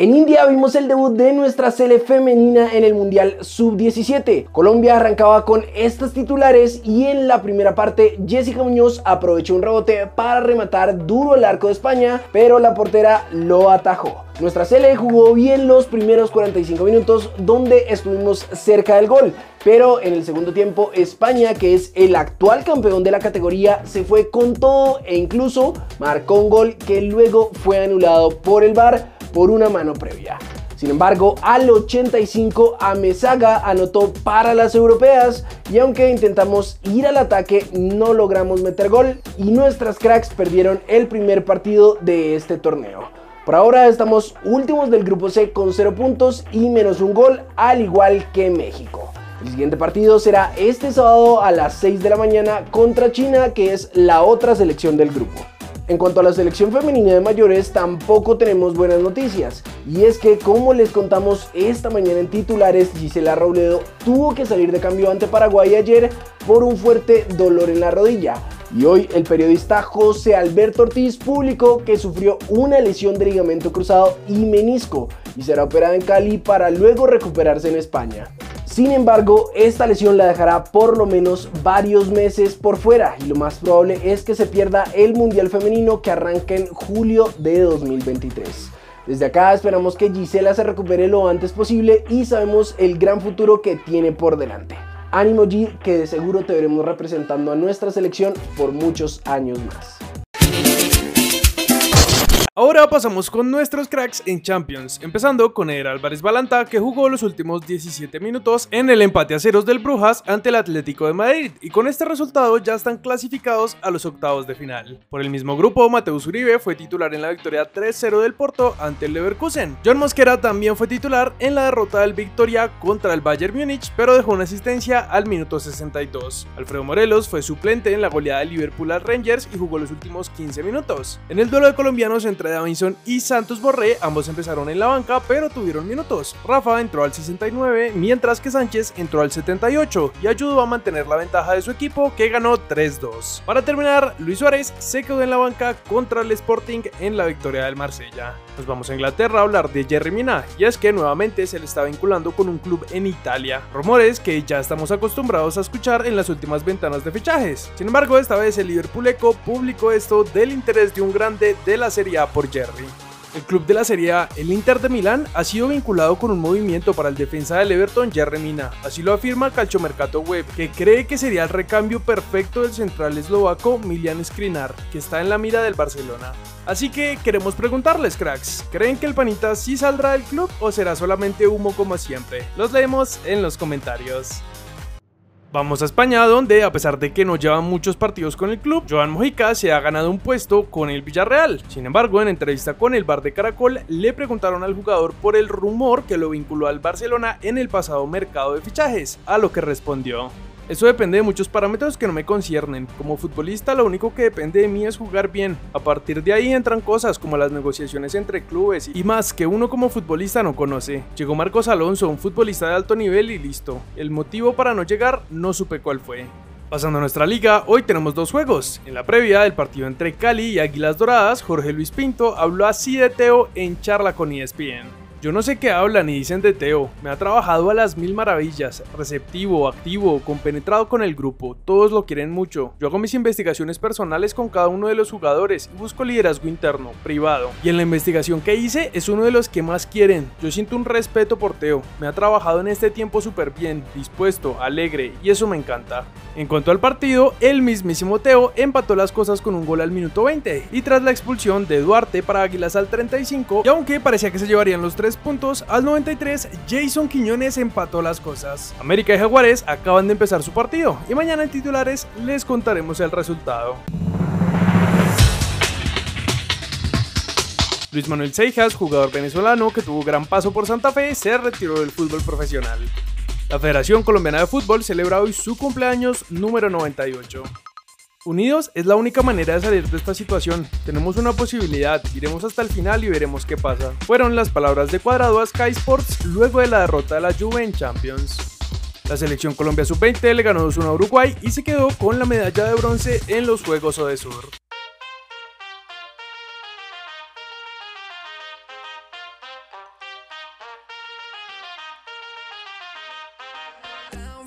En India vimos el debut de nuestra sele femenina en el Mundial Sub-17. Colombia arrancaba con estas titulares y en la primera parte Jessica Muñoz aprovechó un rebote para rematar duro el arco de España, pero la portera lo atajó. Nuestra Sele jugó bien los primeros 45 minutos donde estuvimos cerca del gol, pero en el segundo tiempo España, que es el actual campeón de la categoría, se fue con todo e incluso marcó un gol que luego fue anulado por el VAR por una mano previa. Sin embargo, al 85 Amezaga anotó para las europeas y aunque intentamos ir al ataque no logramos meter gol y nuestras cracks perdieron el primer partido de este torneo. Por ahora estamos últimos del grupo C con 0 puntos y menos un gol al igual que México. El siguiente partido será este sábado a las 6 de la mañana contra China que es la otra selección del grupo. En cuanto a la selección femenina de mayores, tampoco tenemos buenas noticias. Y es que, como les contamos esta mañana en titulares, Gisela Robledo tuvo que salir de cambio ante Paraguay ayer por un fuerte dolor en la rodilla. Y hoy el periodista José Alberto Ortiz publicó que sufrió una lesión de ligamento cruzado y menisco y será operada en Cali para luego recuperarse en España. Sin embargo, esta lesión la dejará por lo menos varios meses por fuera y lo más probable es que se pierda el Mundial Femenino que arranca en julio de 2023. Desde acá esperamos que Gisela se recupere lo antes posible y sabemos el gran futuro que tiene por delante. Ánimo G que de seguro te veremos representando a nuestra selección por muchos años más. Ahora pasamos con nuestros cracks en Champions, empezando con Eder Álvarez Balanta que jugó los últimos 17 minutos en el empate a ceros del Brujas ante el Atlético de Madrid y con este resultado ya están clasificados a los octavos de final. Por el mismo grupo, Mateus Uribe fue titular en la victoria 3-0 del Porto ante el Leverkusen. John Mosquera también fue titular en la derrota del Victoria contra el Bayern Múnich, pero dejó una asistencia al minuto 62. Alfredo Morelos fue suplente en la goleada de Liverpool al Rangers y jugó los últimos 15 minutos. En el duelo de colombianos entre Davinson y Santos Borré, ambos empezaron en la banca pero tuvieron minutos. Rafa entró al 69 mientras que Sánchez entró al 78 y ayudó a mantener la ventaja de su equipo que ganó 3-2. Para terminar, Luis Suárez se quedó en la banca contra el Sporting en la victoria del Marsella. Nos vamos a Inglaterra a hablar de Jerry Mina y es que nuevamente se le está vinculando con un club en Italia. Rumores que ya estamos acostumbrados a escuchar en las últimas ventanas de fichajes. Sin embargo, esta vez el Liverpool Eco publicó esto del interés de un grande de la Serie A Jerry. El club de la Serie A, el Inter de Milán, ha sido vinculado con un movimiento para el defensa del Everton, Jerry Mina. Así lo afirma Calchomercato Web, que cree que sería el recambio perfecto del central eslovaco Milian Skrinar, que está en la mira del Barcelona. Así que queremos preguntarles, cracks, ¿creen que el panita sí saldrá del club o será solamente humo como siempre? Los leemos en los comentarios. Vamos a España, donde a pesar de que no lleva muchos partidos con el club, Joan Mojica se ha ganado un puesto con el Villarreal. Sin embargo, en entrevista con el Bar de Caracol, le preguntaron al jugador por el rumor que lo vinculó al Barcelona en el pasado mercado de fichajes, a lo que respondió. Eso depende de muchos parámetros que no me conciernen. Como futbolista lo único que depende de mí es jugar bien. A partir de ahí entran cosas como las negociaciones entre clubes y más que uno como futbolista no conoce. Llegó Marcos Alonso, un futbolista de alto nivel y listo. El motivo para no llegar no supe cuál fue. Pasando a nuestra liga, hoy tenemos dos juegos. En la previa del partido entre Cali y Águilas Doradas, Jorge Luis Pinto habló así de Teo en charla con ESPN. Yo no sé qué hablan y dicen de Teo, me ha trabajado a las mil maravillas, receptivo, activo, compenetrado con el grupo, todos lo quieren mucho. Yo hago mis investigaciones personales con cada uno de los jugadores y busco liderazgo interno, privado. Y en la investigación que hice es uno de los que más quieren. Yo siento un respeto por Teo, me ha trabajado en este tiempo súper bien, dispuesto, alegre y eso me encanta. En cuanto al partido, el mismísimo Teo empató las cosas con un gol al minuto 20 y tras la expulsión de Duarte para Águilas al 35 y aunque parecía que se llevarían los tres puntos, al 93 Jason Quiñones empató las cosas. América y Jaguares acaban de empezar su partido y mañana en titulares les contaremos el resultado. Luis Manuel Seijas, jugador venezolano que tuvo gran paso por Santa Fe, se retiró del fútbol profesional. La Federación Colombiana de Fútbol celebra hoy su cumpleaños número 98. Unidos es la única manera de salir de esta situación. Tenemos una posibilidad, iremos hasta el final y veremos qué pasa. Fueron las palabras de Cuadrado a Sky Sports luego de la derrota de la Juve en Champions. La selección Colombia Sub-20 le ganó 2 a Uruguay y se quedó con la medalla de bronce en los Juegos Odesur. down